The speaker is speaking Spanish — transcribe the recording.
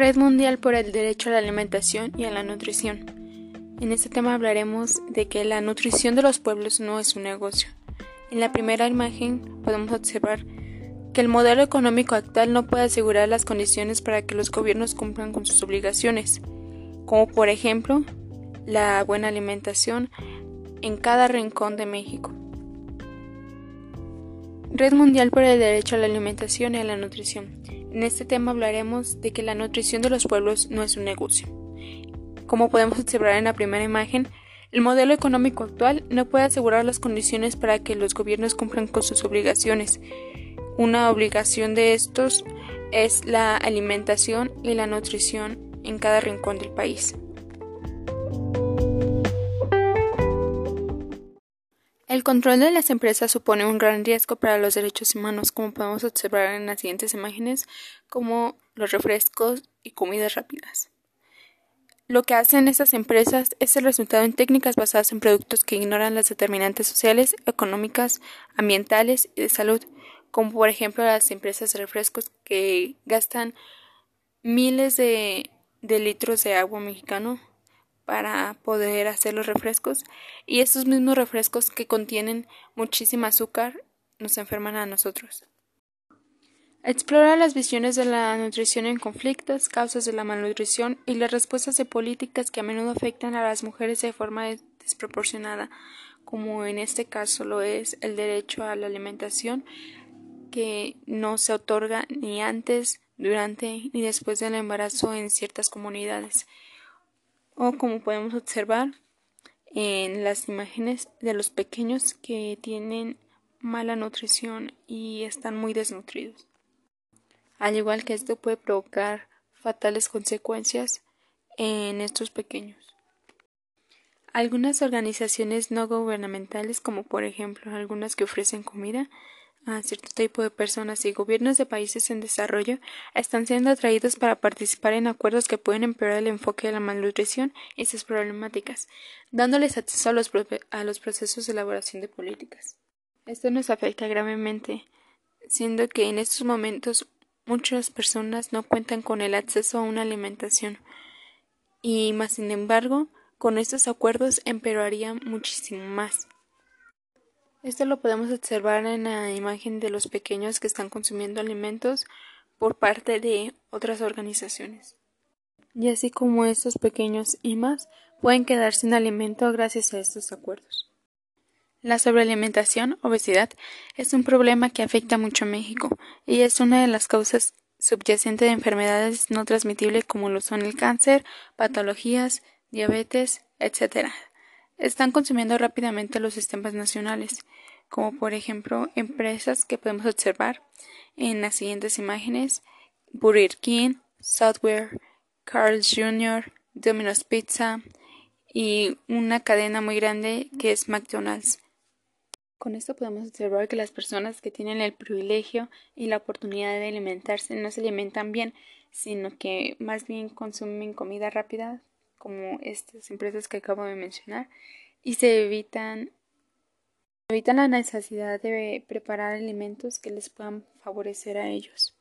Red Mundial por el Derecho a la Alimentación y a la Nutrición. En este tema hablaremos de que la nutrición de los pueblos no es un negocio. En la primera imagen podemos observar que el modelo económico actual no puede asegurar las condiciones para que los gobiernos cumplan con sus obligaciones, como por ejemplo la buena alimentación en cada rincón de México. Red Mundial por el Derecho a la Alimentación y a la Nutrición. En este tema hablaremos de que la nutrición de los pueblos no es un negocio. Como podemos observar en la primera imagen, el modelo económico actual no puede asegurar las condiciones para que los gobiernos cumplan con sus obligaciones. Una obligación de estos es la alimentación y la nutrición en cada rincón del país. El control de las empresas supone un gran riesgo para los derechos humanos, como podemos observar en las siguientes imágenes, como los refrescos y comidas rápidas. Lo que hacen estas empresas es el resultado en técnicas basadas en productos que ignoran las determinantes sociales, económicas, ambientales y de salud, como por ejemplo las empresas de refrescos que gastan miles de, de litros de agua mexicano para poder hacer los refrescos y estos mismos refrescos que contienen muchísima azúcar nos enferman a nosotros. Explora las visiones de la nutrición en conflictos, causas de la malnutrición y las respuestas de políticas que a menudo afectan a las mujeres de forma desproporcionada, como en este caso lo es el derecho a la alimentación que no se otorga ni antes, durante ni después del embarazo en ciertas comunidades o como podemos observar en las imágenes de los pequeños que tienen mala nutrición y están muy desnutridos. Al igual que esto puede provocar fatales consecuencias en estos pequeños. Algunas organizaciones no gubernamentales, como por ejemplo algunas que ofrecen comida, a cierto tipo de personas y gobiernos de países en desarrollo están siendo atraídos para participar en acuerdos que pueden empeorar el enfoque de la malnutrición y sus problemáticas, dándoles acceso a los, a los procesos de elaboración de políticas. Esto nos afecta gravemente, siendo que en estos momentos muchas personas no cuentan con el acceso a una alimentación y más sin embargo con estos acuerdos empeorarían muchísimo más. Esto lo podemos observar en la imagen de los pequeños que están consumiendo alimentos por parte de otras organizaciones. Y así como estos pequeños y más pueden quedar sin alimento gracias a estos acuerdos. La sobrealimentación, obesidad, es un problema que afecta mucho a México y es una de las causas subyacentes de enfermedades no transmitibles como lo son el cáncer, patologías, diabetes, etc están consumiendo rápidamente los sistemas nacionales, como por ejemplo empresas que podemos observar en las siguientes imágenes: Burger King, Software, Carl's Jr., Domino's Pizza y una cadena muy grande que es McDonald's. Con esto podemos observar que las personas que tienen el privilegio y la oportunidad de alimentarse no se alimentan bien, sino que más bien consumen comida rápida como estas empresas que acabo de mencionar y se evitan evitan la necesidad de preparar alimentos que les puedan favorecer a ellos.